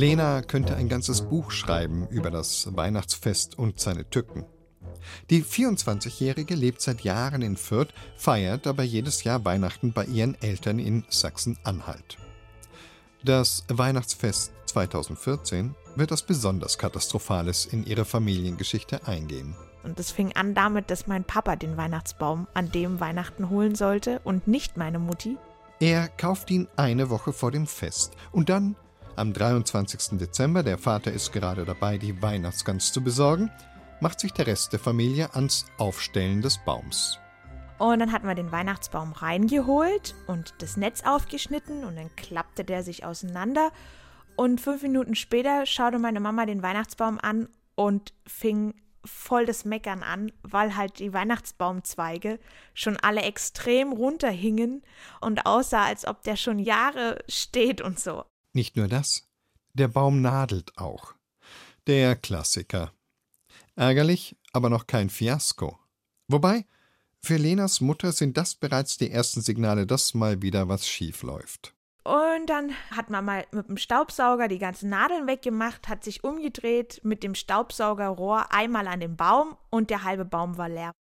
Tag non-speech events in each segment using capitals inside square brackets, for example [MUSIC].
Lena könnte ein ganzes Buch schreiben über das Weihnachtsfest und seine Tücken. Die 24-Jährige lebt seit Jahren in Fürth, feiert aber jedes Jahr Weihnachten bei ihren Eltern in Sachsen-Anhalt. Das Weihnachtsfest 2014 wird als besonders Katastrophales in ihre Familiengeschichte eingehen. Und es fing an damit, dass mein Papa den Weihnachtsbaum an dem Weihnachten holen sollte und nicht meine Mutti. Er kauft ihn eine Woche vor dem Fest und dann am 23. Dezember, der Vater ist gerade dabei, die Weihnachtsgans zu besorgen, macht sich der Rest der Familie ans Aufstellen des Baums. Und dann hatten wir den Weihnachtsbaum reingeholt und das Netz aufgeschnitten und dann klappte der sich auseinander. Und fünf Minuten später schaute meine Mama den Weihnachtsbaum an und fing voll das Meckern an, weil halt die Weihnachtsbaumzweige schon alle extrem runterhingen und aussah, als ob der schon Jahre steht und so. Nicht nur das, der Baum nadelt auch. Der Klassiker. Ärgerlich, aber noch kein Fiasko. Wobei, für Lenas Mutter sind das bereits die ersten Signale, dass mal wieder was schief läuft. Und dann hat man mal mit dem Staubsauger die ganzen Nadeln weggemacht, hat sich umgedreht, mit dem Staubsaugerrohr einmal an den Baum und der halbe Baum war leer.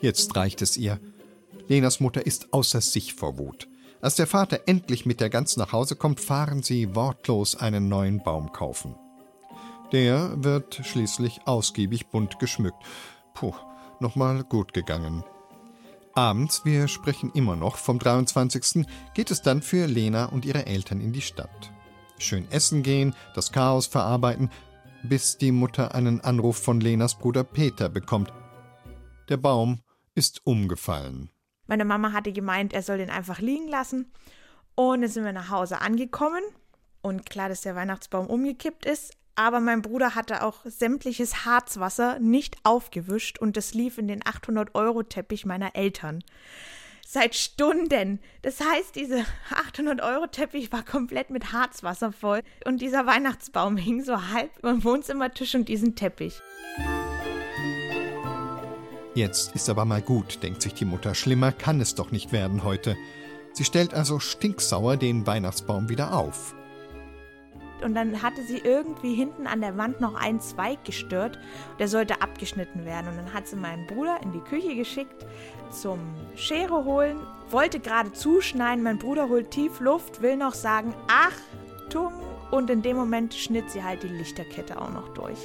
Jetzt reicht es ihr. Lenas Mutter ist außer sich vor Wut. Als der Vater endlich mit der Gans nach Hause kommt, fahren sie wortlos einen neuen Baum kaufen. Der wird schließlich ausgiebig bunt geschmückt. Puh, nochmal gut gegangen. Abends, wir sprechen immer noch vom 23., geht es dann für Lena und ihre Eltern in die Stadt. Schön essen gehen, das Chaos verarbeiten, bis die Mutter einen Anruf von Lenas Bruder Peter bekommt. Der Baum ist umgefallen. Meine Mama hatte gemeint, er soll den einfach liegen lassen. Und dann sind wir nach Hause angekommen. Und klar, dass der Weihnachtsbaum umgekippt ist, aber mein Bruder hatte auch sämtliches Harzwasser nicht aufgewischt und das lief in den 800-Euro-Teppich meiner Eltern. Seit Stunden. Das heißt, dieser 800-Euro-Teppich war komplett mit Harzwasser voll und dieser Weihnachtsbaum hing so halb über dem Wohnzimmertisch und diesen Teppich. Jetzt ist aber mal gut, denkt sich die Mutter. Schlimmer kann es doch nicht werden heute. Sie stellt also stinksauer den Weihnachtsbaum wieder auf und dann hatte sie irgendwie hinten an der Wand noch einen Zweig gestört. Der sollte abgeschnitten werden. Und dann hat sie meinen Bruder in die Küche geschickt zum Schere holen, wollte gerade zuschneiden. Mein Bruder holt tief Luft, will noch sagen, Achtung! Und in dem Moment schnitt sie halt die Lichterkette auch noch durch.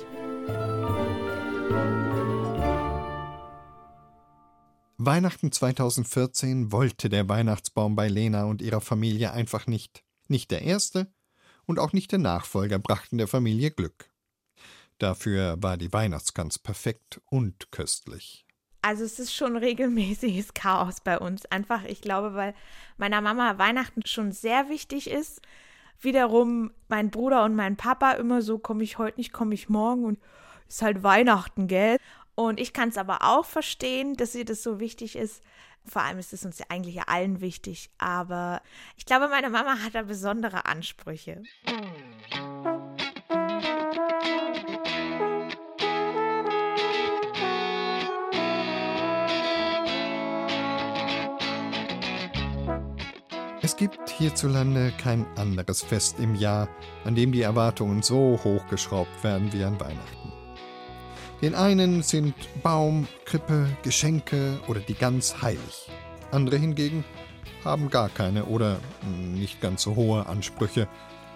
Weihnachten 2014 wollte der Weihnachtsbaum bei Lena und ihrer Familie einfach nicht. Nicht der erste und auch nicht der Nachfolger brachten der Familie Glück. Dafür war die Weihnachtsgans perfekt und köstlich. Also es ist schon regelmäßiges Chaos bei uns. Einfach, ich glaube, weil meiner Mama Weihnachten schon sehr wichtig ist. Wiederum mein Bruder und mein Papa immer so, komme ich heute nicht, komme ich morgen und ist halt Weihnachten, gell? Und ich kann es aber auch verstehen, dass ihr das so wichtig ist. Vor allem ist es uns ja eigentlich allen wichtig. Aber ich glaube, meine Mama hat da besondere Ansprüche. Es gibt hierzulande kein anderes Fest im Jahr, an dem die Erwartungen so hochgeschraubt werden wie an Weihnachten. Den einen sind Baum, Krippe, Geschenke oder die Gans heilig. Andere hingegen haben gar keine oder nicht ganz so hohe Ansprüche.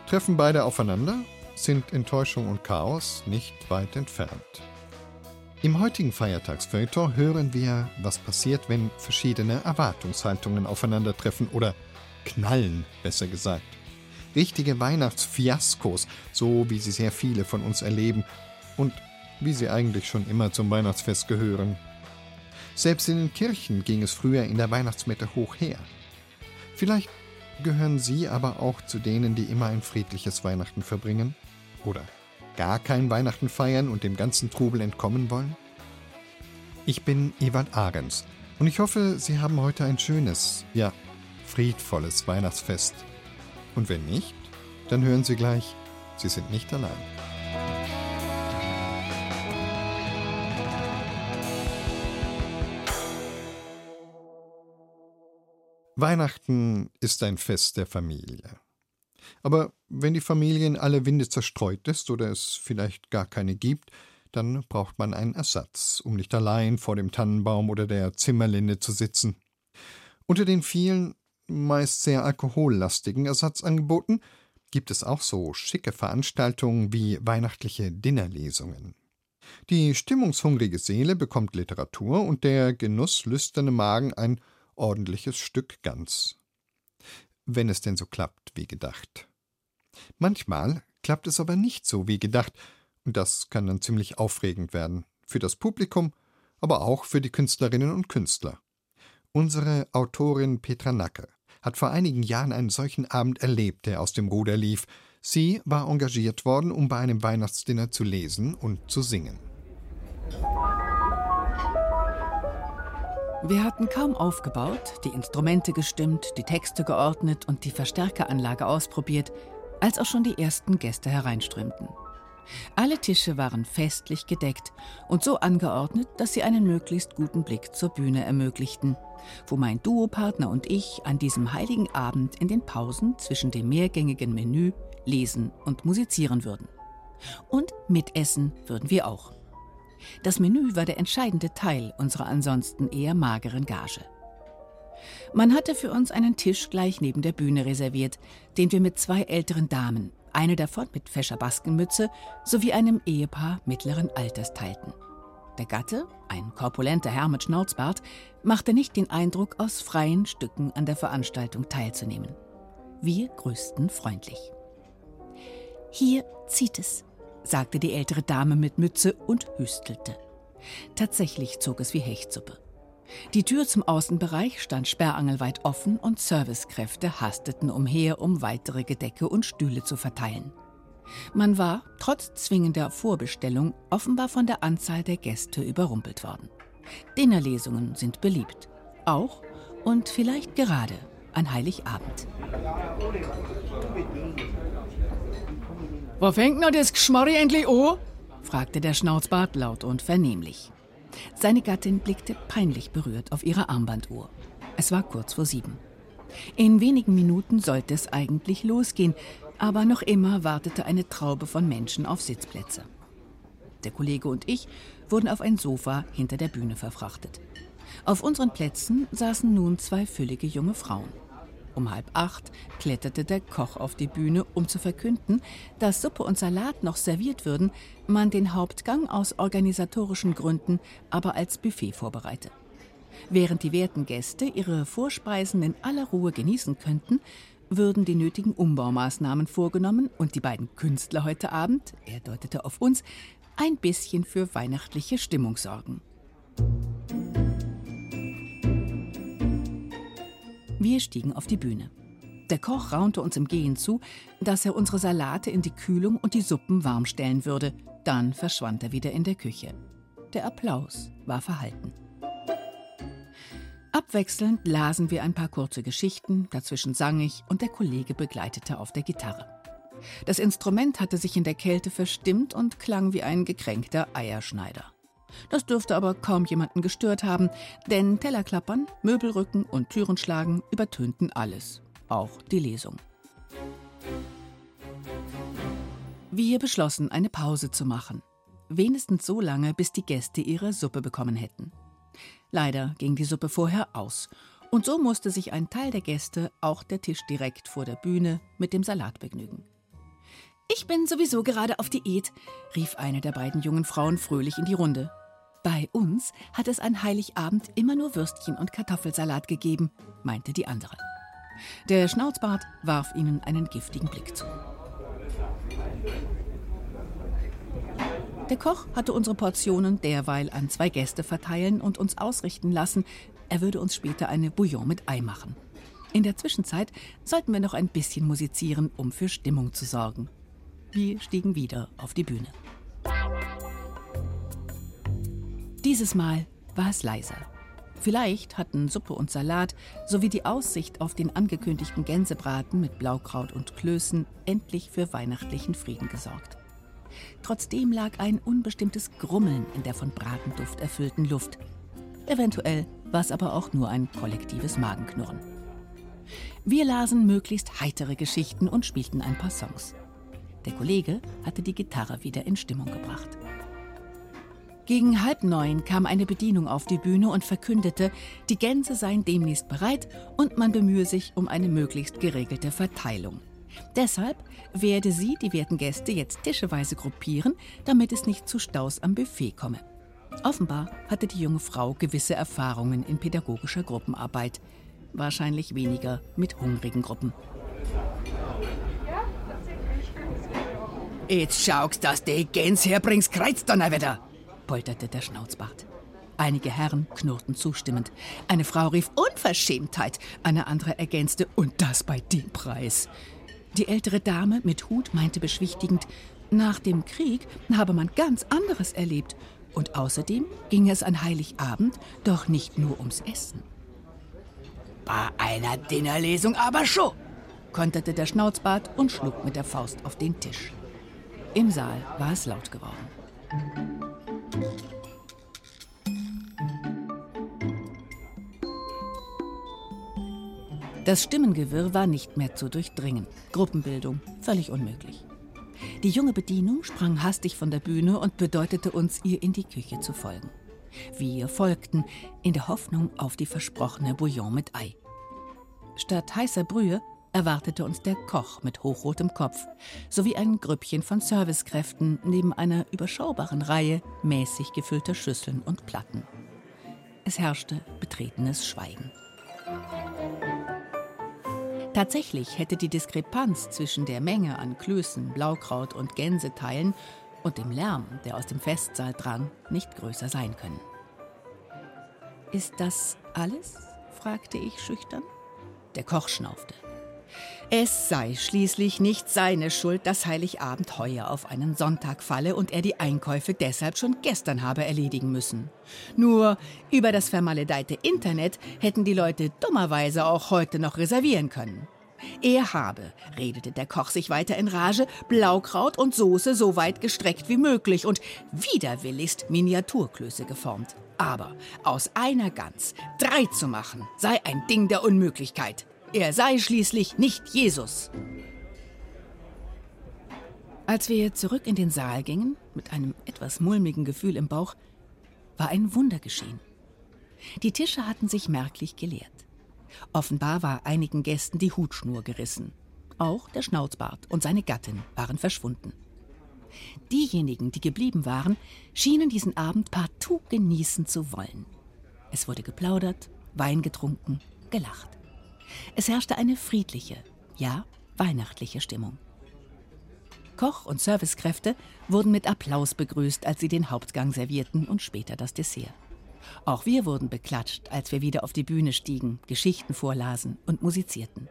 Treffen beide aufeinander, sind Enttäuschung und Chaos nicht weit entfernt. Im heutigen Feiertagsfeuilleton hören wir, was passiert, wenn verschiedene Erwartungshaltungen aufeinandertreffen oder knallen, besser gesagt. Richtige Weihnachtsfiaskos, so wie sie sehr viele von uns erleben und wie sie eigentlich schon immer zum Weihnachtsfest gehören. Selbst in den Kirchen ging es früher in der Weihnachtsmette hoch her. Vielleicht gehören Sie aber auch zu denen, die immer ein friedliches Weihnachten verbringen? Oder gar kein Weihnachten feiern und dem ganzen Trubel entkommen wollen? Ich bin Ewald Ahrens und ich hoffe, Sie haben heute ein schönes, ja, friedvolles Weihnachtsfest. Und wenn nicht, dann hören Sie gleich, Sie sind nicht allein. Weihnachten ist ein Fest der Familie. Aber wenn die Familie in alle Winde zerstreut ist oder es vielleicht gar keine gibt, dann braucht man einen Ersatz, um nicht allein vor dem Tannenbaum oder der Zimmerlinde zu sitzen. Unter den vielen, meist sehr alkohollastigen Ersatzangeboten gibt es auch so schicke Veranstaltungen wie weihnachtliche Dinnerlesungen. Die stimmungshungrige Seele bekommt Literatur und der genusslüsterne Magen ein ordentliches Stück Gans. Wenn es denn so klappt wie gedacht. Manchmal klappt es aber nicht so wie gedacht, und das kann dann ziemlich aufregend werden. Für das Publikum, aber auch für die Künstlerinnen und Künstler. Unsere Autorin Petra Nacke hat vor einigen Jahren einen solchen Abend erlebt, der aus dem Ruder lief. Sie war engagiert worden, um bei einem Weihnachtsdinner zu lesen und zu singen. Wir hatten kaum aufgebaut, die Instrumente gestimmt, die Texte geordnet und die Verstärkeranlage ausprobiert, als auch schon die ersten Gäste hereinströmten. Alle Tische waren festlich gedeckt und so angeordnet, dass sie einen möglichst guten Blick zur Bühne ermöglichten, wo mein Duopartner und ich an diesem heiligen Abend in den Pausen zwischen dem mehrgängigen Menü lesen und musizieren würden. Und mitessen würden wir auch. Das Menü war der entscheidende Teil unserer ansonsten eher mageren Gage. Man hatte für uns einen Tisch gleich neben der Bühne reserviert, den wir mit zwei älteren Damen, eine davon mit fescher Baskenmütze, sowie einem Ehepaar mittleren Alters teilten. Der Gatte, ein korpulenter Herr mit Schnauzbart, machte nicht den Eindruck, aus freien Stücken an der Veranstaltung teilzunehmen. Wir grüßten freundlich. Hier zieht es, sagte die ältere Dame mit Mütze und hüstelte. Tatsächlich zog es wie Hechtsuppe. Die Tür zum Außenbereich stand sperrangelweit offen und Servicekräfte hasteten umher, um weitere Gedecke und Stühle zu verteilen. Man war, trotz zwingender Vorbestellung, offenbar von der Anzahl der Gäste überrumpelt worden. Dinnerlesungen sind beliebt. Auch und vielleicht gerade an Heiligabend. Wo fängt noch das Geschmarri endlich an? fragte der Schnauzbart laut und vernehmlich. Seine Gattin blickte peinlich berührt auf ihre Armbanduhr. Es war kurz vor sieben. In wenigen Minuten sollte es eigentlich losgehen, aber noch immer wartete eine Traube von Menschen auf Sitzplätze. Der Kollege und ich wurden auf ein Sofa hinter der Bühne verfrachtet. Auf unseren Plätzen saßen nun zwei füllige junge Frauen. Um halb acht kletterte der Koch auf die Bühne, um zu verkünden, dass Suppe und Salat noch serviert würden, man den Hauptgang aus organisatorischen Gründen aber als Buffet vorbereite. Während die werten Gäste ihre Vorspeisen in aller Ruhe genießen könnten, würden die nötigen Umbaumaßnahmen vorgenommen und die beiden Künstler heute Abend, er deutete auf uns, ein bisschen für weihnachtliche Stimmung sorgen. Wir stiegen auf die Bühne. Der Koch raunte uns im Gehen zu, dass er unsere Salate in die Kühlung und die Suppen warm stellen würde. Dann verschwand er wieder in der Küche. Der Applaus war verhalten. Abwechselnd lasen wir ein paar kurze Geschichten, dazwischen sang ich und der Kollege begleitete auf der Gitarre. Das Instrument hatte sich in der Kälte verstimmt und klang wie ein gekränkter Eierschneider. Das dürfte aber kaum jemanden gestört haben, denn Tellerklappern, Möbelrücken und Türenschlagen übertönten alles, auch die Lesung. Wir beschlossen, eine Pause zu machen. Wenigstens so lange, bis die Gäste ihre Suppe bekommen hätten. Leider ging die Suppe vorher aus. Und so musste sich ein Teil der Gäste auch der Tisch direkt vor der Bühne mit dem Salat begnügen. Ich bin sowieso gerade auf Diät, rief eine der beiden jungen Frauen fröhlich in die Runde. Bei uns hat es an Heiligabend immer nur Würstchen und Kartoffelsalat gegeben, meinte die andere. Der Schnauzbart warf ihnen einen giftigen Blick zu. Der Koch hatte unsere Portionen derweil an zwei Gäste verteilen und uns ausrichten lassen, er würde uns später eine Bouillon mit Ei machen. In der Zwischenzeit sollten wir noch ein bisschen musizieren, um für Stimmung zu sorgen. Wir stiegen wieder auf die Bühne. Dieses Mal war es leiser. Vielleicht hatten Suppe und Salat sowie die Aussicht auf den angekündigten Gänsebraten mit Blaukraut und Klößen endlich für weihnachtlichen Frieden gesorgt. Trotzdem lag ein unbestimmtes Grummeln in der von Bratenduft erfüllten Luft. Eventuell war es aber auch nur ein kollektives Magenknurren. Wir lasen möglichst heitere Geschichten und spielten ein paar Songs. Der Kollege hatte die Gitarre wieder in Stimmung gebracht. Gegen halb neun kam eine Bedienung auf die Bühne und verkündete, die Gänse seien demnächst bereit und man bemühe sich um eine möglichst geregelte Verteilung. Deshalb werde sie, die werten Gäste, jetzt tischeweise gruppieren, damit es nicht zu Staus am Buffet komme. Offenbar hatte die junge Frau gewisse Erfahrungen in pädagogischer Gruppenarbeit, wahrscheinlich weniger mit hungrigen Gruppen. Jetzt schaust, dass die Gänse herbringst, Kreizdonnerwetter, polterte der Schnauzbart. Einige Herren knurrten zustimmend. Eine Frau rief Unverschämtheit, eine andere ergänzte und das bei dem Preis. Die ältere Dame mit Hut meinte beschwichtigend, nach dem Krieg habe man ganz anderes erlebt und außerdem ging es an Heiligabend doch nicht nur ums Essen. Bei einer Dinnerlesung aber schon, konterte der Schnauzbart und schlug mit der Faust auf den Tisch. Im Saal war es laut geworden. Das Stimmengewirr war nicht mehr zu durchdringen. Gruppenbildung völlig unmöglich. Die junge Bedienung sprang hastig von der Bühne und bedeutete uns, ihr in die Küche zu folgen. Wir folgten, in der Hoffnung auf die versprochene Bouillon mit Ei. Statt heißer Brühe erwartete uns der Koch mit hochrotem Kopf sowie ein Grüppchen von Servicekräften neben einer überschaubaren Reihe mäßig gefüllter Schüsseln und Platten. Es herrschte betretenes Schweigen. Tatsächlich hätte die Diskrepanz zwischen der Menge an Klößen, Blaukraut und Gänseteilen und dem Lärm, der aus dem Festsaal drang, nicht größer sein können. Ist das alles? fragte ich schüchtern. Der Koch schnaufte. Es sei schließlich nicht seine Schuld, dass Heiligabend heuer auf einen Sonntag falle und er die Einkäufe deshalb schon gestern habe erledigen müssen. Nur über das vermaledeite Internet hätten die Leute dummerweise auch heute noch reservieren können. Er habe, redete der Koch sich weiter in Rage, Blaukraut und Soße so weit gestreckt wie möglich und widerwilligst Miniaturklöße geformt. Aber aus einer Gans drei zu machen, sei ein Ding der Unmöglichkeit. Er sei schließlich nicht Jesus. Als wir zurück in den Saal gingen, mit einem etwas mulmigen Gefühl im Bauch, war ein Wunder geschehen. Die Tische hatten sich merklich geleert. Offenbar war einigen Gästen die Hutschnur gerissen. Auch der Schnauzbart und seine Gattin waren verschwunden. Diejenigen, die geblieben waren, schienen diesen Abend partout genießen zu wollen. Es wurde geplaudert, Wein getrunken, gelacht. Es herrschte eine friedliche, ja weihnachtliche Stimmung. Koch und Servicekräfte wurden mit Applaus begrüßt, als sie den Hauptgang servierten und später das Dessert. Auch wir wurden beklatscht, als wir wieder auf die Bühne stiegen, Geschichten vorlasen und musizierten.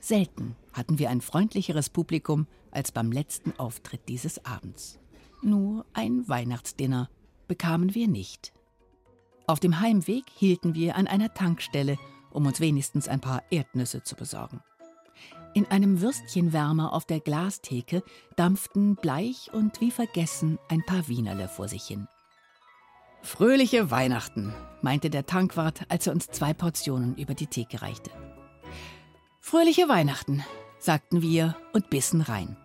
Selten hatten wir ein freundlicheres Publikum als beim letzten Auftritt dieses Abends. Nur ein Weihnachtsdinner bekamen wir nicht. Auf dem Heimweg hielten wir an einer Tankstelle um uns wenigstens ein paar Erdnüsse zu besorgen. In einem Würstchenwärmer auf der Glastheke dampften bleich und wie vergessen ein paar Wienerle vor sich hin. Fröhliche Weihnachten, meinte der Tankwart, als er uns zwei Portionen über die Theke reichte. Fröhliche Weihnachten, sagten wir und bissen rein.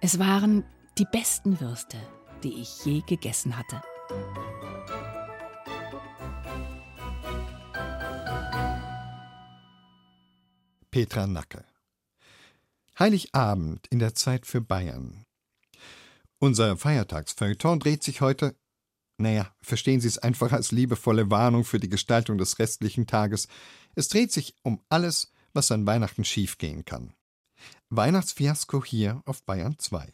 Es waren die besten Würste, die ich je gegessen hatte. Petra Nacke. Heiligabend in der Zeit für Bayern. Unser Feiertagsfeuilleton dreht sich heute, naja, verstehen Sie es einfach als liebevolle Warnung für die Gestaltung des restlichen Tages. Es dreht sich um alles, was an Weihnachten schiefgehen kann. Weihnachtsfiasko hier auf Bayern 2.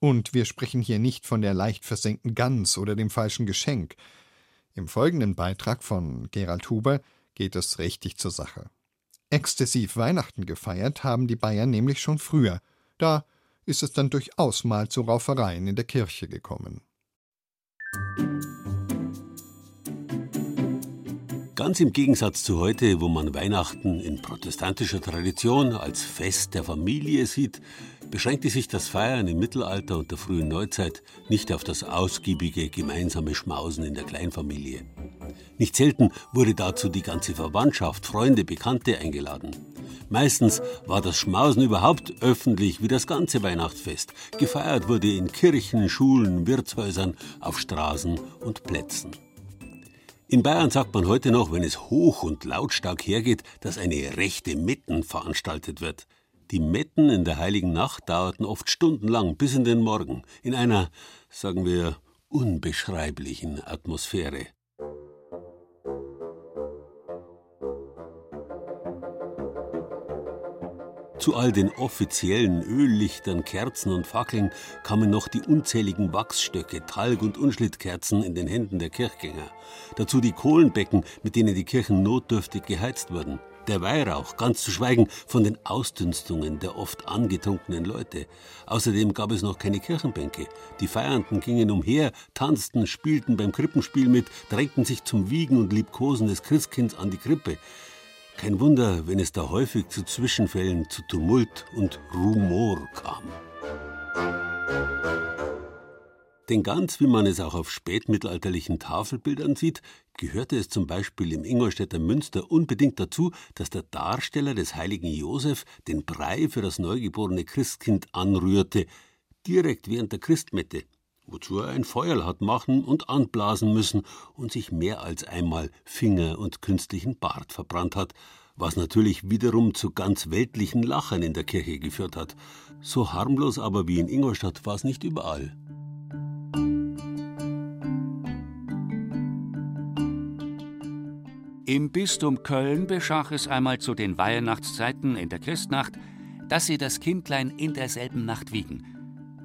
Und wir sprechen hier nicht von der leicht versenkten Gans oder dem falschen Geschenk. Im folgenden Beitrag von Gerald Huber geht es richtig zur Sache. Exzessiv Weihnachten gefeiert haben die Bayern nämlich schon früher. Da ist es dann durchaus mal zu Raufereien in der Kirche gekommen. Ganz im Gegensatz zu heute, wo man Weihnachten in protestantischer Tradition als Fest der Familie sieht, beschränkte sich das Feiern im Mittelalter und der frühen Neuzeit nicht auf das ausgiebige gemeinsame Schmausen in der Kleinfamilie. Nicht selten wurde dazu die ganze Verwandtschaft, Freunde, Bekannte eingeladen. Meistens war das Schmausen überhaupt öffentlich wie das ganze Weihnachtsfest. Gefeiert wurde in Kirchen, Schulen, Wirtshäusern, auf Straßen und Plätzen. In Bayern sagt man heute noch, wenn es hoch und lautstark hergeht, dass eine rechte Metten veranstaltet wird. Die Metten in der heiligen Nacht dauerten oft stundenlang bis in den Morgen, in einer, sagen wir, unbeschreiblichen Atmosphäre. Zu all den offiziellen Öllichtern, Kerzen und Fackeln kamen noch die unzähligen Wachsstöcke, Talg- und Unschlittkerzen in den Händen der Kirchgänger. Dazu die Kohlenbecken, mit denen die Kirchen notdürftig geheizt wurden. Der Weihrauch, ganz zu schweigen von den Ausdünstungen der oft angetrunkenen Leute. Außerdem gab es noch keine Kirchenbänke. Die Feiernden gingen umher, tanzten, spielten beim Krippenspiel mit, drängten sich zum Wiegen und Liebkosen des Christkinds an die Krippe. Kein Wunder, wenn es da häufig zu Zwischenfällen, zu Tumult und Rumor kam. Denn ganz wie man es auch auf spätmittelalterlichen Tafelbildern sieht, gehörte es zum Beispiel im Ingolstädter Münster unbedingt dazu, dass der Darsteller des heiligen Josef den Brei für das neugeborene Christkind anrührte, direkt während der Christmette wozu er ein Feuer hat machen und anblasen müssen und sich mehr als einmal Finger und künstlichen Bart verbrannt hat, was natürlich wiederum zu ganz weltlichen Lachern in der Kirche geführt hat. So harmlos aber wie in Ingolstadt war es nicht überall. Im Bistum Köln beschach es einmal zu den Weihnachtszeiten in der Christnacht, dass sie das Kindlein in derselben Nacht wiegen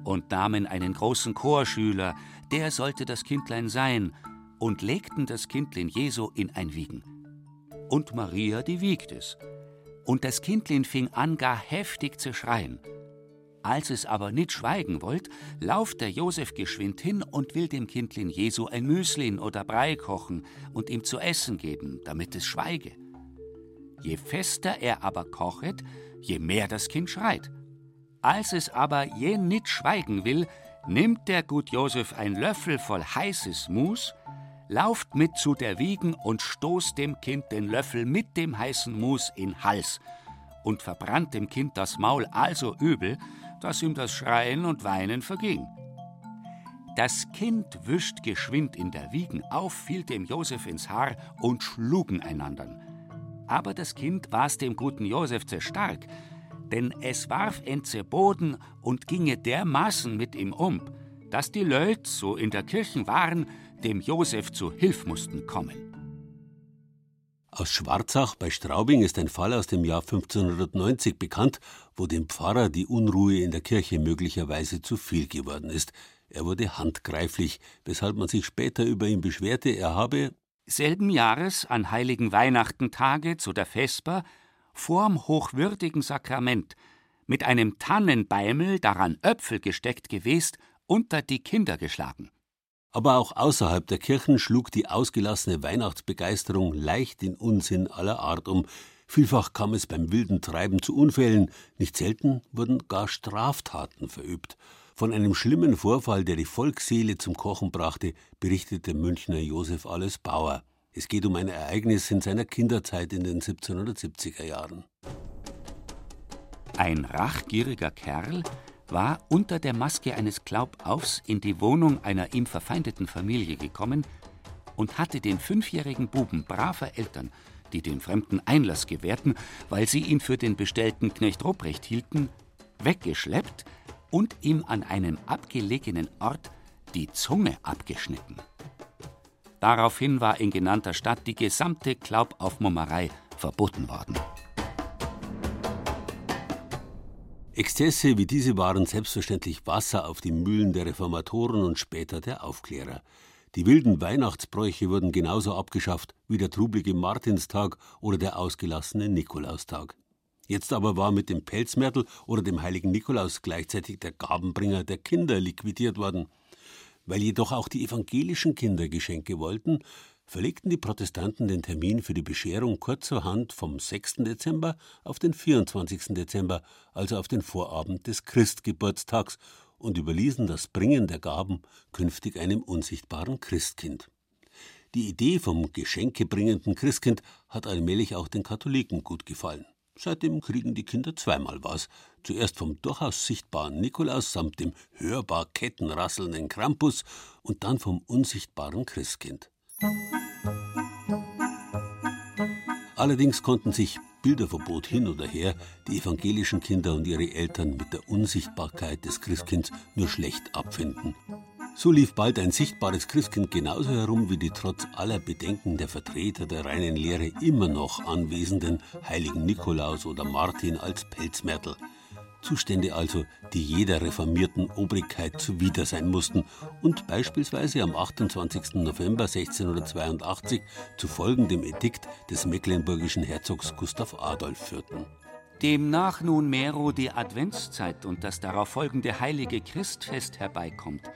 und nahmen einen großen Chorschüler, der sollte das Kindlein sein, und legten das Kindlein Jesu in ein Wiegen. Und Maria, die wiegt es. Und das Kindlein fing an, gar heftig zu schreien. Als es aber nicht schweigen wollt, lauft der Josef geschwind hin und will dem Kindlein Jesu ein Müslin oder Brei kochen und ihm zu essen geben, damit es schweige. Je fester er aber kochet, je mehr das Kind schreit. Als es aber je nit schweigen will, nimmt der gut Josef ein Löffel voll heißes Mus, lauft mit zu der Wiegen und stoßt dem Kind den Löffel mit dem heißen Mus in Hals und verbrannt dem Kind das Maul also übel, dass ihm das Schreien und Weinen verging. Das Kind wischt geschwind in der Wiegen auf, fiel dem Josef ins Haar und schlugen einander. Aber das Kind war's dem guten Josef zu stark, denn es warf en zu Boden und ginge dermaßen mit ihm um, dass die Leut, so in der Kirchen waren, dem Josef zu Hilf mussten kommen. Aus Schwarzach bei Straubing ist ein Fall aus dem Jahr 1590 bekannt, wo dem Pfarrer die Unruhe in der Kirche möglicherweise zu viel geworden ist. Er wurde handgreiflich, weshalb man sich später über ihn beschwerte, er habe selben Jahres an heiligen Weihnachtentage zu der Vesper vorm hochwürdigen Sakrament mit einem Tannenbeimel, daran Äpfel gesteckt gewesen, unter die Kinder geschlagen. Aber auch außerhalb der Kirchen schlug die ausgelassene Weihnachtsbegeisterung leicht in Unsinn aller Art um. Vielfach kam es beim wilden Treiben zu Unfällen, nicht selten wurden gar Straftaten verübt. Von einem schlimmen Vorfall, der die Volksseele zum Kochen brachte, berichtete Münchner Josef Alles Bauer. Es geht um ein Ereignis in seiner Kinderzeit in den 1770er Jahren. Ein rachgieriger Kerl war unter der Maske eines Glaubaufs in die Wohnung einer ihm verfeindeten Familie gekommen und hatte den fünfjährigen Buben braver Eltern, die den Fremden Einlass gewährten, weil sie ihn für den bestellten Knecht Ruprecht hielten, weggeschleppt und ihm an einem abgelegenen Ort die Zunge abgeschnitten. Daraufhin war in genannter Stadt die gesamte Glaubaufmummerei verboten worden. Exzesse wie diese waren selbstverständlich Wasser auf die Mühlen der Reformatoren und später der Aufklärer. Die wilden Weihnachtsbräuche wurden genauso abgeschafft wie der trublige Martinstag oder der ausgelassene Nikolaustag. Jetzt aber war mit dem Pelzmärtel oder dem heiligen Nikolaus gleichzeitig der Gabenbringer der Kinder liquidiert worden. Weil jedoch auch die evangelischen Kinder Geschenke wollten, verlegten die Protestanten den Termin für die Bescherung kurzerhand vom 6. Dezember auf den 24. Dezember, also auf den Vorabend des Christgeburtstags, und überließen das Bringen der Gaben künftig einem unsichtbaren Christkind. Die Idee vom geschenkebringenden Christkind hat allmählich auch den Katholiken gut gefallen. Seitdem kriegen die Kinder zweimal was. Zuerst vom durchaus sichtbaren Nikolaus samt dem hörbar kettenrasselnden Krampus und dann vom unsichtbaren Christkind. Allerdings konnten sich Bilderverbot hin oder her die evangelischen Kinder und ihre Eltern mit der Unsichtbarkeit des Christkinds nur schlecht abfinden. So lief bald ein sichtbares Christkind genauso herum wie die trotz aller Bedenken der Vertreter der reinen Lehre immer noch anwesenden heiligen Nikolaus oder Martin als Pelzmärtel. Zustände also, die jeder reformierten Obrigkeit zuwider sein mussten und beispielsweise am 28. November 1682 zu folgendem Edikt des mecklenburgischen Herzogs Gustav Adolf führten. Demnach nunmehro die Adventszeit und das darauf folgende heilige Christfest herbeikommt,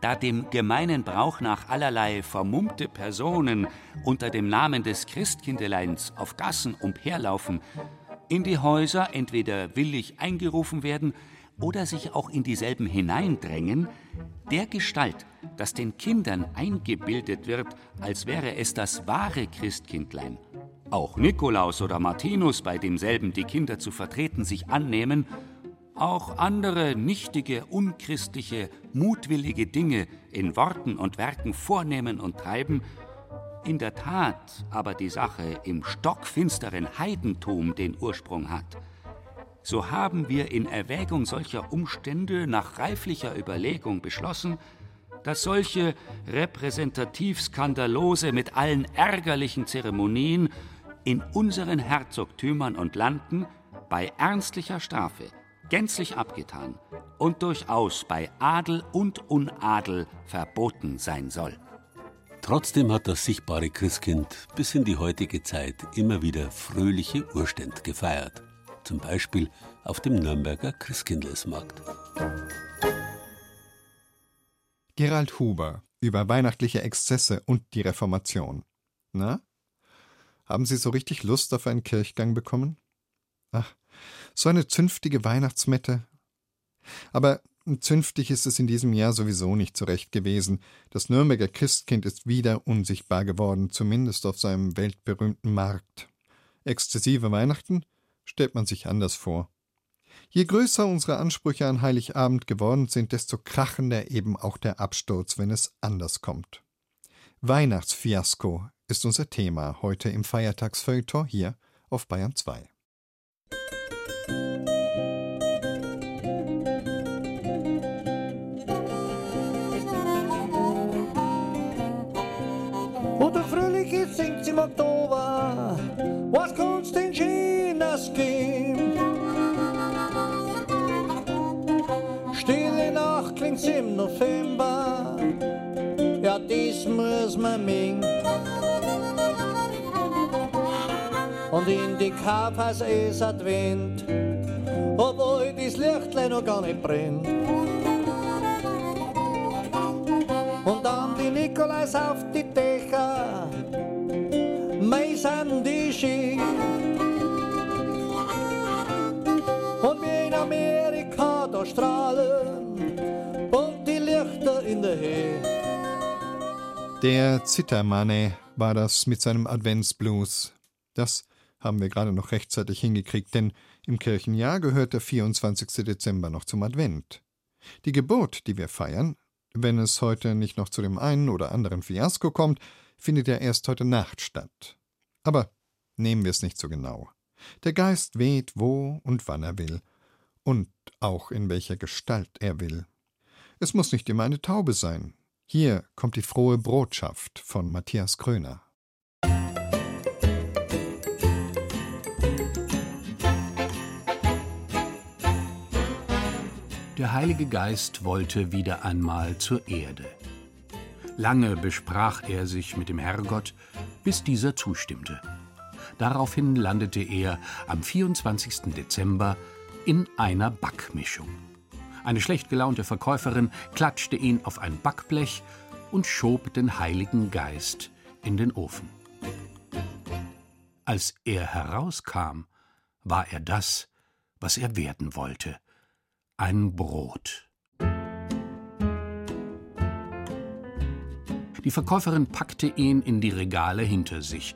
da dem gemeinen Brauch nach allerlei vermummte Personen unter dem Namen des Christkindeleins auf Gassen umherlaufen, in die Häuser entweder willig eingerufen werden oder sich auch in dieselben hineindrängen, der Gestalt, dass den Kindern eingebildet wird, als wäre es das wahre Christkindlein. Auch Nikolaus oder Martinus, bei demselben die Kinder zu vertreten sich annehmen, auch andere nichtige, unchristliche, mutwillige Dinge in Worten und Werken vornehmen und treiben, in der Tat aber die Sache im stockfinsteren Heidentum den Ursprung hat, so haben wir in Erwägung solcher Umstände nach reiflicher Überlegung beschlossen, dass solche repräsentativ skandalose mit allen ärgerlichen Zeremonien in unseren Herzogtümern und Landen bei ernstlicher Strafe gänzlich abgetan und durchaus bei Adel und Unadel verboten sein soll. Trotzdem hat das sichtbare Christkind bis in die heutige Zeit immer wieder fröhliche Urständ gefeiert. Zum Beispiel auf dem Nürnberger Christkindlesmarkt. Gerald Huber über weihnachtliche Exzesse und die Reformation. Na? Haben Sie so richtig Lust auf einen Kirchgang bekommen? Ach, so eine zünftige Weihnachtsmette. Aber zünftig ist es in diesem Jahr sowieso nicht zurecht gewesen. Das Nürnberger Christkind ist wieder unsichtbar geworden, zumindest auf seinem weltberühmten Markt. Exzessive Weihnachten stellt man sich anders vor. Je größer unsere Ansprüche an Heiligabend geworden sind, desto krachender eben auch der Absturz, wenn es anders kommt. Weihnachtsfiasko ist unser Thema heute im Feiertagsfeuilleton hier auf Bayern 2. singt im Oktober, was kannst denn Schönes geben? Stille Nacht klingt's im November, ja, dies muss man mengen. Und in die Kaufhaus ist Advent, obwohl das Lichtlein noch gar nicht brennt. Nikolais auf die Dächer, meisen die Ski. Und wir in Amerika da strahlen und die Lichter in der Höhe. Der Zittermanne war das mit seinem Adventsblues. Das haben wir gerade noch rechtzeitig hingekriegt, denn im Kirchenjahr gehört der 24. Dezember noch zum Advent. Die Geburt, die wir feiern, wenn es heute nicht noch zu dem einen oder anderen Fiasko kommt, findet ja erst heute Nacht statt. Aber nehmen wir es nicht so genau. Der Geist weht, wo und wann er will, und auch in welcher Gestalt er will. Es muss nicht immer eine Taube sein. Hier kommt die frohe Botschaft von Matthias Kröner. Der Heilige Geist wollte wieder einmal zur Erde. Lange besprach er sich mit dem Herrgott, bis dieser zustimmte. Daraufhin landete er am 24. Dezember in einer Backmischung. Eine schlecht gelaunte Verkäuferin klatschte ihn auf ein Backblech und schob den Heiligen Geist in den Ofen. Als er herauskam, war er das, was er werden wollte ein Brot. Die Verkäuferin packte ihn in die Regale hinter sich.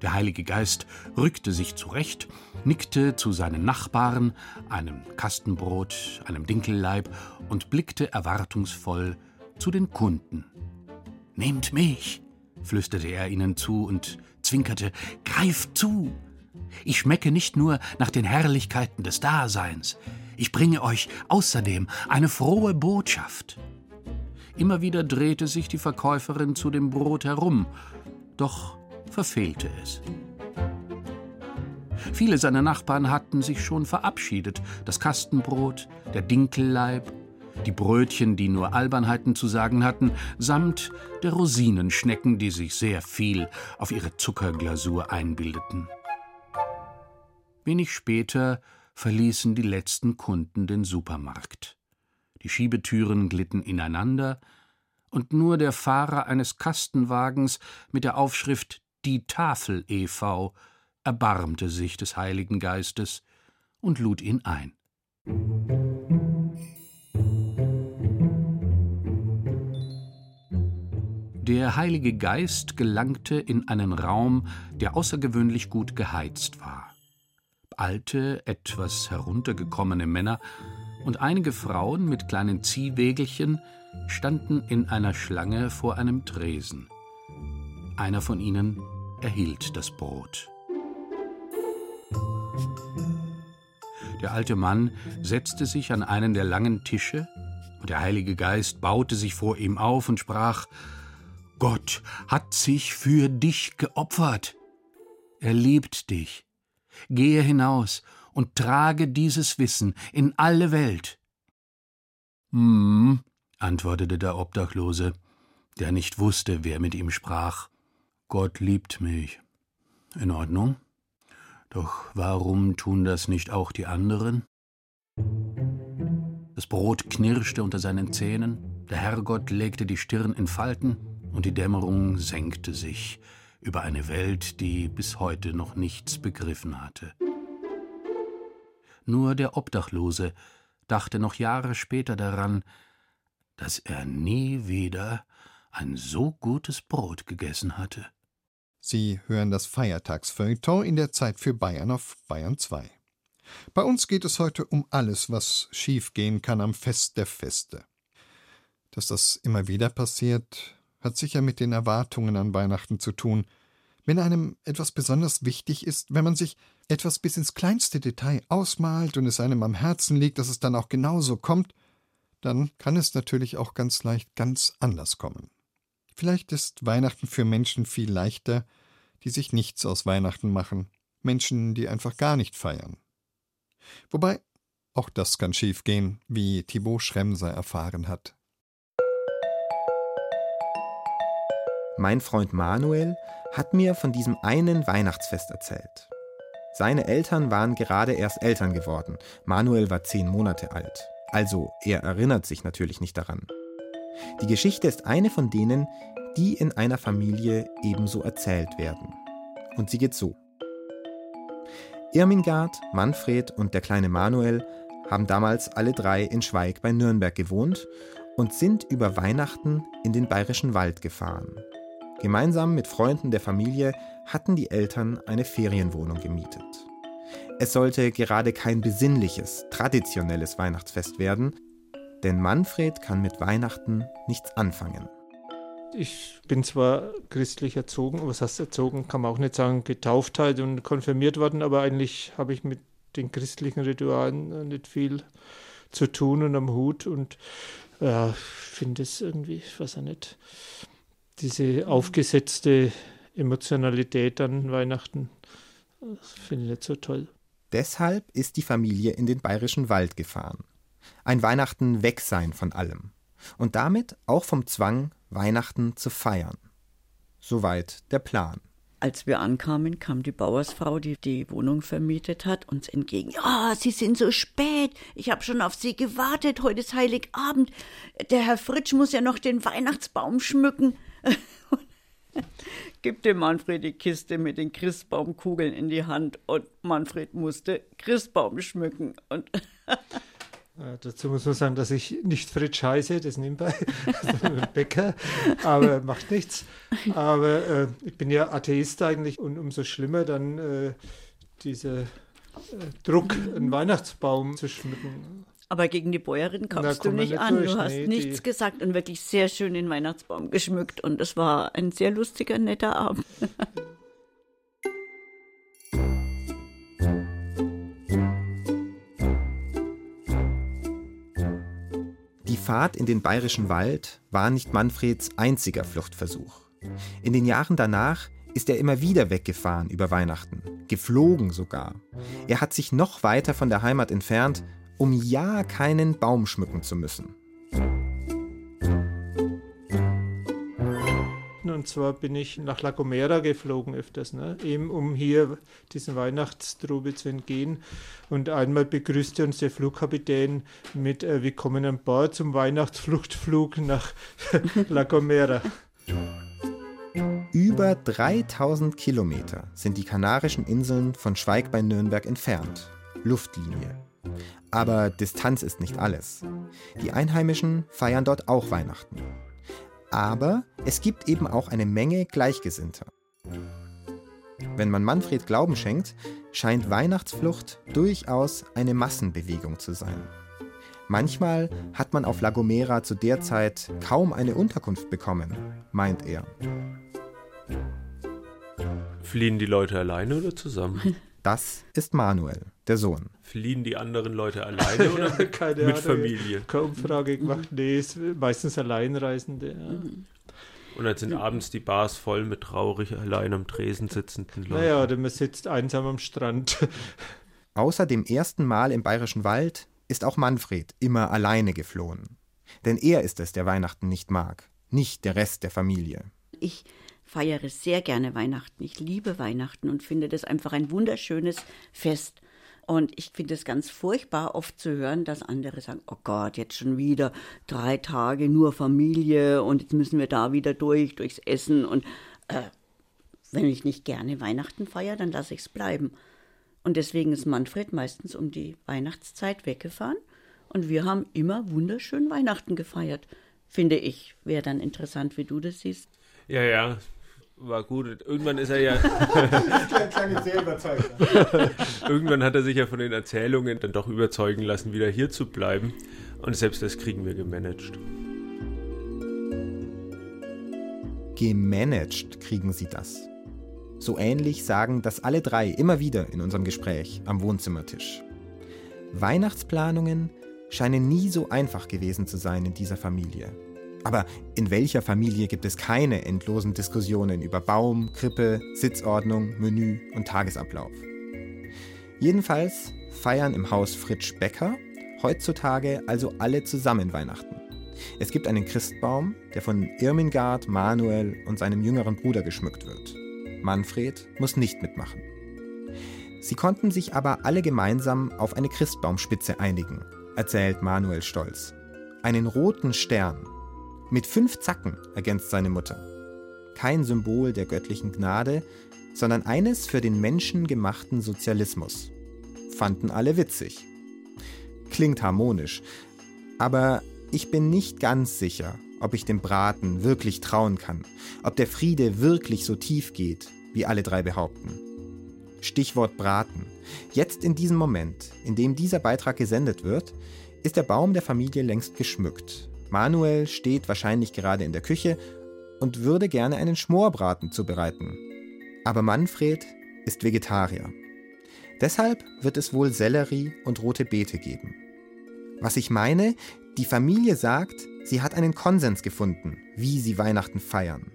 Der Heilige Geist rückte sich zurecht, nickte zu seinen Nachbarn, einem Kastenbrot, einem Dinkelleib und blickte erwartungsvoll zu den Kunden. Nehmt mich, flüsterte er ihnen zu und zwinkerte, greift zu. Ich schmecke nicht nur nach den Herrlichkeiten des Daseins, ich bringe euch außerdem eine frohe Botschaft. Immer wieder drehte sich die Verkäuferin zu dem Brot herum, doch verfehlte es. Viele seiner Nachbarn hatten sich schon verabschiedet. Das Kastenbrot, der Dinkelleib, die Brötchen, die nur Albernheiten zu sagen hatten, samt der Rosinenschnecken, die sich sehr viel auf ihre Zuckerglasur einbildeten. Wenig später verließen die letzten Kunden den Supermarkt. Die Schiebetüren glitten ineinander, und nur der Fahrer eines Kastenwagens mit der Aufschrift Die Tafel e.V. erbarmte sich des Heiligen Geistes und lud ihn ein. Der Heilige Geist gelangte in einen Raum, der außergewöhnlich gut geheizt war. Alte, etwas heruntergekommene Männer und einige Frauen mit kleinen Ziehwägelchen standen in einer Schlange vor einem Tresen. Einer von ihnen erhielt das Brot. Der alte Mann setzte sich an einen der langen Tische, und der Heilige Geist baute sich vor ihm auf und sprach Gott hat sich für dich geopfert. Er liebt dich. Gehe hinaus und trage dieses Wissen in alle Welt. Hm, antwortete der Obdachlose, der nicht wusste, wer mit ihm sprach. Gott liebt mich. In Ordnung. Doch warum tun das nicht auch die anderen? Das Brot knirschte unter seinen Zähnen, der Herrgott legte die Stirn in Falten und die Dämmerung senkte sich über eine Welt, die bis heute noch nichts begriffen hatte. Nur der Obdachlose dachte noch Jahre später daran, dass er nie wieder ein so gutes Brot gegessen hatte. Sie hören das Feiertagsfeuilleton in der Zeit für Bayern auf Bayern 2. Bei uns geht es heute um alles, was schiefgehen kann am Fest der Feste. Dass das immer wieder passiert, hat sicher mit den Erwartungen an Weihnachten zu tun. Wenn einem etwas besonders wichtig ist, wenn man sich etwas bis ins kleinste Detail ausmalt und es einem am Herzen liegt, dass es dann auch genauso kommt, dann kann es natürlich auch ganz leicht ganz anders kommen. Vielleicht ist Weihnachten für Menschen viel leichter, die sich nichts aus Weihnachten machen, Menschen, die einfach gar nicht feiern. Wobei, auch das kann schiefgehen, wie Thibaut Schremser erfahren hat. Mein Freund Manuel hat mir von diesem einen Weihnachtsfest erzählt. Seine Eltern waren gerade erst Eltern geworden. Manuel war zehn Monate alt. Also er erinnert sich natürlich nicht daran. Die Geschichte ist eine von denen, die in einer Familie ebenso erzählt werden. Und sie geht so. Irmingard, Manfred und der kleine Manuel haben damals alle drei in Schweig bei Nürnberg gewohnt und sind über Weihnachten in den bayerischen Wald gefahren. Gemeinsam mit Freunden der Familie hatten die Eltern eine Ferienwohnung gemietet. Es sollte gerade kein besinnliches, traditionelles Weihnachtsfest werden, denn Manfred kann mit Weihnachten nichts anfangen. Ich bin zwar christlich erzogen, was heißt erzogen, kann man auch nicht sagen, getauft halt und konfirmiert worden, aber eigentlich habe ich mit den christlichen Ritualen nicht viel zu tun und am Hut und ich finde es irgendwie, ich weiß auch nicht, diese aufgesetzte Emotionalität an Weihnachten finde ich nicht so toll. Deshalb ist die Familie in den bayerischen Wald gefahren. Ein Weihnachten weg sein von allem. Und damit auch vom Zwang, Weihnachten zu feiern. Soweit der Plan. Als wir ankamen, kam die Bauersfrau, die die Wohnung vermietet hat, uns entgegen. Ja, Sie sind so spät. Ich habe schon auf Sie gewartet. Heute ist Heiligabend. Der Herr Fritsch muss ja noch den Weihnachtsbaum schmücken. [LAUGHS] Gib dem Manfred die Kiste mit den Christbaumkugeln in die Hand und Manfred musste Christbaum schmücken und [LAUGHS] Äh, dazu muss man sagen, dass ich nicht Fritsch heiße, das nebenbei, [LAUGHS] also Bäcker, aber macht nichts. Aber äh, ich bin ja Atheist eigentlich und umso schlimmer dann äh, dieser äh, Druck, einen Weihnachtsbaum zu schmücken. Aber gegen die Bäuerin kamst du nicht, nicht an. Durch, du hast nee, nichts die... gesagt und wirklich sehr schön den Weihnachtsbaum geschmückt. Und es war ein sehr lustiger, netter Abend. [LAUGHS] Die Fahrt in den bayerischen Wald war nicht Manfreds einziger Fluchtversuch. In den Jahren danach ist er immer wieder weggefahren über Weihnachten, geflogen sogar. Er hat sich noch weiter von der Heimat entfernt um ja keinen Baum schmücken zu müssen. Und zwar bin ich nach La Gomera geflogen öfters, ne? eben um hier diesen Weihnachtstrube zu entgehen. Und einmal begrüßte uns der Flugkapitän mit, äh, wir kommen an Bord zum Weihnachtsfluchtflug nach [LAUGHS] La Gomera. Über 3000 Kilometer sind die Kanarischen Inseln von Schweig bei Nürnberg entfernt. Luftlinie. Aber Distanz ist nicht alles. Die Einheimischen feiern dort auch Weihnachten. Aber es gibt eben auch eine Menge Gleichgesinnter. Wenn man Manfred Glauben schenkt, scheint Weihnachtsflucht durchaus eine Massenbewegung zu sein. Manchmal hat man auf La Gomera zu der Zeit kaum eine Unterkunft bekommen, meint er. Fliehen die Leute alleine oder zusammen? Das ist Manuel, der Sohn. Fliehen die anderen Leute alleine oder [LAUGHS] Keine mit Familie? Keine Umfrage gemacht. Nee, ist meistens Alleinreisende. Ja. Und dann sind abends die Bars voll mit traurig allein am Tresen sitzenden Leuten. Naja, oder man sitzt einsam am Strand. [LAUGHS] Außer dem ersten Mal im Bayerischen Wald ist auch Manfred immer alleine geflohen. Denn er ist es, der Weihnachten nicht mag, nicht der Rest der Familie. Ich feiere sehr gerne Weihnachten. Ich liebe Weihnachten und finde das einfach ein wunderschönes Fest. Und ich finde es ganz furchtbar, oft zu hören, dass andere sagen, oh Gott, jetzt schon wieder drei Tage nur Familie und jetzt müssen wir da wieder durch, durchs Essen. Und äh, wenn ich nicht gerne Weihnachten feiere, dann lasse ich es bleiben. Und deswegen ist Manfred meistens um die Weihnachtszeit weggefahren. Und wir haben immer wunderschön Weihnachten gefeiert, finde ich. Wäre dann interessant, wie du das siehst. Ja, ja, war gut. Irgendwann ist er ja. [LAUGHS] [LAUGHS] Irgendwann hat er sich ja von den Erzählungen dann doch überzeugen lassen, wieder hier zu bleiben. Und selbst das kriegen wir gemanagt. Gemanagt kriegen sie das. So ähnlich sagen das alle drei immer wieder in unserem Gespräch am Wohnzimmertisch. Weihnachtsplanungen scheinen nie so einfach gewesen zu sein in dieser Familie. Aber in welcher Familie gibt es keine endlosen Diskussionen über Baum, Krippe, Sitzordnung, Menü und Tagesablauf? Jedenfalls feiern im Haus Fritsch Becker heutzutage also alle zusammen Weihnachten. Es gibt einen Christbaum, der von Irmingard, Manuel und seinem jüngeren Bruder geschmückt wird. Manfred muss nicht mitmachen. Sie konnten sich aber alle gemeinsam auf eine Christbaumspitze einigen, erzählt Manuel stolz. Einen roten Stern, mit fünf Zacken, ergänzt seine Mutter. Kein Symbol der göttlichen Gnade, sondern eines für den menschengemachten Sozialismus. Fanden alle witzig. Klingt harmonisch, aber ich bin nicht ganz sicher, ob ich dem Braten wirklich trauen kann, ob der Friede wirklich so tief geht, wie alle drei behaupten. Stichwort Braten. Jetzt in diesem Moment, in dem dieser Beitrag gesendet wird, ist der Baum der Familie längst geschmückt Manuel steht wahrscheinlich gerade in der Küche und würde gerne einen Schmorbraten zubereiten. Aber Manfred ist Vegetarier. Deshalb wird es wohl Sellerie und rote Beete geben. Was ich meine, die Familie sagt, sie hat einen Konsens gefunden, wie sie Weihnachten feiern.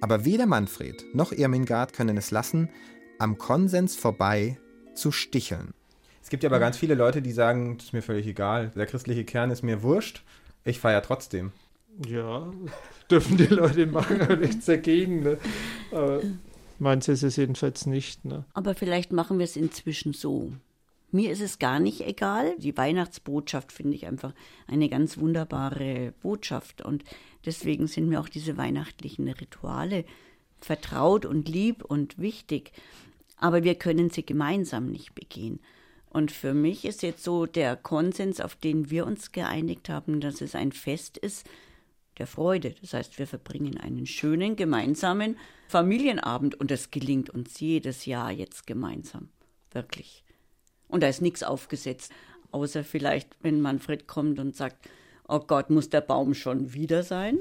Aber weder Manfred noch Irmingard können es lassen, am Konsens vorbei zu sticheln. Es gibt ja aber ganz viele Leute, die sagen, das ist mir völlig egal, der christliche Kern ist mir wurscht ich feiere trotzdem. Ja, [LAUGHS] dürfen die Leute machen, aber nichts dagegen. Ne? Aber meins ist es jedenfalls nicht. Ne? Aber vielleicht machen wir es inzwischen so. Mir ist es gar nicht egal. Die Weihnachtsbotschaft finde ich einfach eine ganz wunderbare Botschaft. Und deswegen sind mir auch diese weihnachtlichen Rituale vertraut und lieb und wichtig. Aber wir können sie gemeinsam nicht begehen. Und für mich ist jetzt so der Konsens, auf den wir uns geeinigt haben, dass es ein Fest ist der Freude. Das heißt, wir verbringen einen schönen gemeinsamen Familienabend und das gelingt uns jedes Jahr jetzt gemeinsam. Wirklich. Und da ist nichts aufgesetzt, außer vielleicht, wenn Manfred kommt und sagt, oh Gott, muss der Baum schon wieder sein?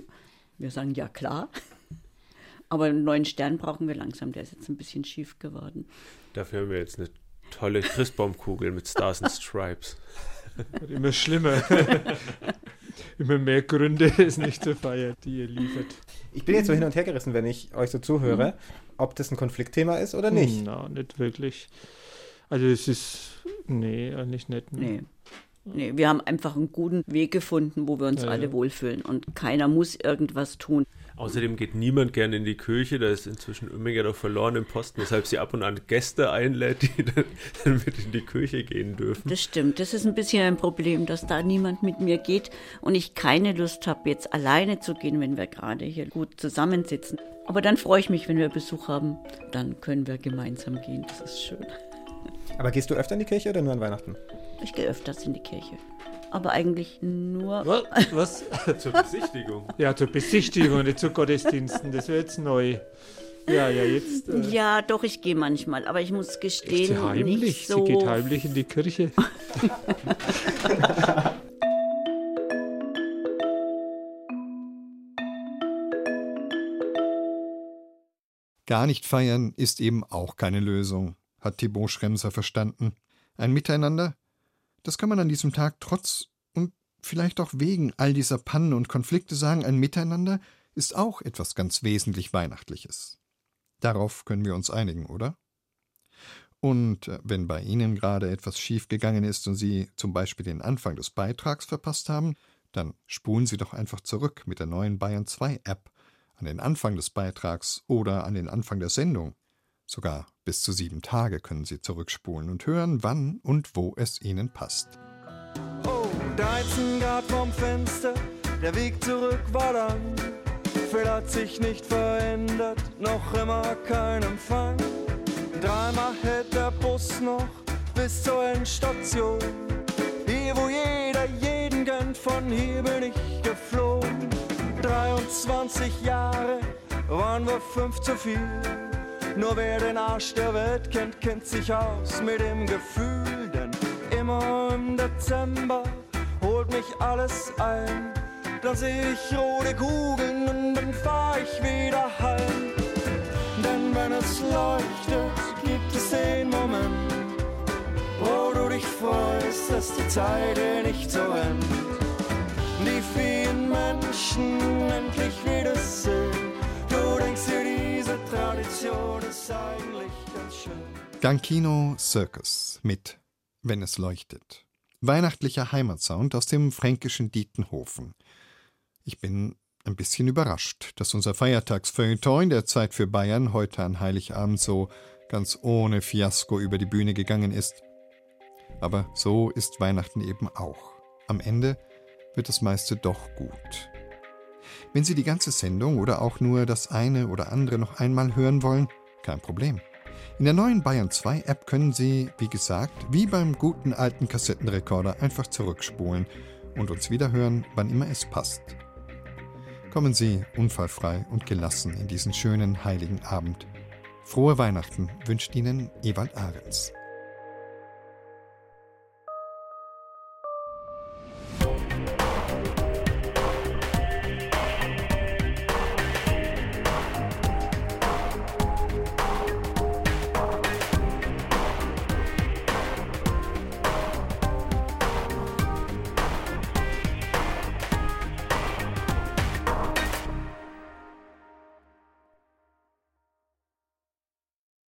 Wir sagen, ja klar. [LAUGHS] Aber einen neuen Stern brauchen wir langsam, der ist jetzt ein bisschen schief geworden. Dafür haben wir jetzt eine tolle Christbaumkugel mit Stars and Stripes. Wird immer schlimmer. [LAUGHS] immer mehr Gründe, es nicht zu feiern, die ihr liefert. Ich bin jetzt so hin und her gerissen, wenn ich euch so zuhöre, ob das ein Konfliktthema ist oder nicht. Na, nicht wirklich. Also es ist, nee, eigentlich nicht. Nee. Nee, wir haben einfach einen guten Weg gefunden, wo wir uns Ja, alle ja. wohlfühlen und keiner muss irgendwas tun. Außerdem geht niemand gerne in die Kirche, da ist inzwischen Oemminger doch verloren im Posten, weshalb sie ab und an Gäste einlädt, die dann, dann mit in die Kirche gehen dürfen. Das stimmt, das ist ein bisschen ein Problem, dass da niemand mit mir geht und ich keine Lust habe, jetzt alleine zu gehen, wenn wir gerade hier gut zusammensitzen. Aber dann freue ich mich, wenn wir Besuch haben, dann können wir gemeinsam gehen, das ist schön. Aber gehst du öfter in die Kirche oder nur an Weihnachten? Ich gehe öfters in die Kirche. Aber eigentlich nur. Was? Was? [LAUGHS] [LAUGHS] Zur Besichtigung. Ja, zur Besichtigung, nicht zu Gottesdiensten. Das wäre jetzt neu. Ja, ja, jetzt. Äh, Ja, doch, ich gehe manchmal, aber ich muss ist gestehen, sie heimlich? nicht so. Sie geht heimlich in die Kirche. [LAUGHS] Gar nicht feiern ist eben auch keine Lösung, hat Thibaut Schremser verstanden. Ein Miteinander, das kann man an diesem Tag trotz und vielleicht auch wegen all dieser Pannen und Konflikte sagen, ein Miteinander ist auch etwas ganz wesentlich Weihnachtliches. Darauf können wir uns einigen, oder? Und äh, wenn bei Ihnen gerade etwas schiefgegangen ist und Sie zum Beispiel den Anfang des Beitrags verpasst haben, dann spulen Sie doch einfach zurück mit der neuen Bayern 2 App an den Anfang des Beitrags oder an den Anfang der Sendung. Sogar bis zu sieben Tage können Sie zurückspulen und hören, wann und wo es Ihnen passt. Oh, 13 Grad vom Fenster, der Weg zurück war lang. Viel hat sich nicht verändert, noch immer kein Empfang. Dreimal hält der Bus noch bis zur Endstation. Hier, wo jeder jeden gönnt, von hier bin ich geflogen. 23 Jahre waren wir fünf zu viel. Nur wer den Arsch der Welt kennt, kennt sich aus mit dem Gefühl, denn immer im Dezember holt mich alles ein. Dann seh ich rote Kugeln und dann fahr ich wieder heim. Denn wenn es leuchtet, gibt es den Moment, wo du dich freust, dass die Zeit dir nicht so rennt. Die vielen Menschen endlich wiedersehen. Du denkst dir, diese Tradition ist eigentlich ganz schön. Gankino Circus mit Wenn es leuchtet. Weihnachtlicher Heimatsound aus dem fränkischen Dietenhofen. Ich bin ein bisschen überrascht, dass unser Feiertagsfeuilleton in der Zeit für Bayern heute an Heiligabend so ganz ohne Fiasko über die Bühne gegangen ist. Aber so ist Weihnachten eben auch. Am Ende wird das meiste doch gut. Wenn Sie die ganze Sendung oder auch nur das eine oder andere noch einmal hören wollen, kein Problem. In der neuen Bayern 2 App können Sie, wie gesagt, wie beim guten alten Kassettenrekorder einfach zurückspulen und uns wieder hören, wann immer es passt. Kommen Sie unfallfrei und gelassen in diesen schönen heiligen Abend. Frohe Weihnachten wünscht Ihnen Ewald Ahrens.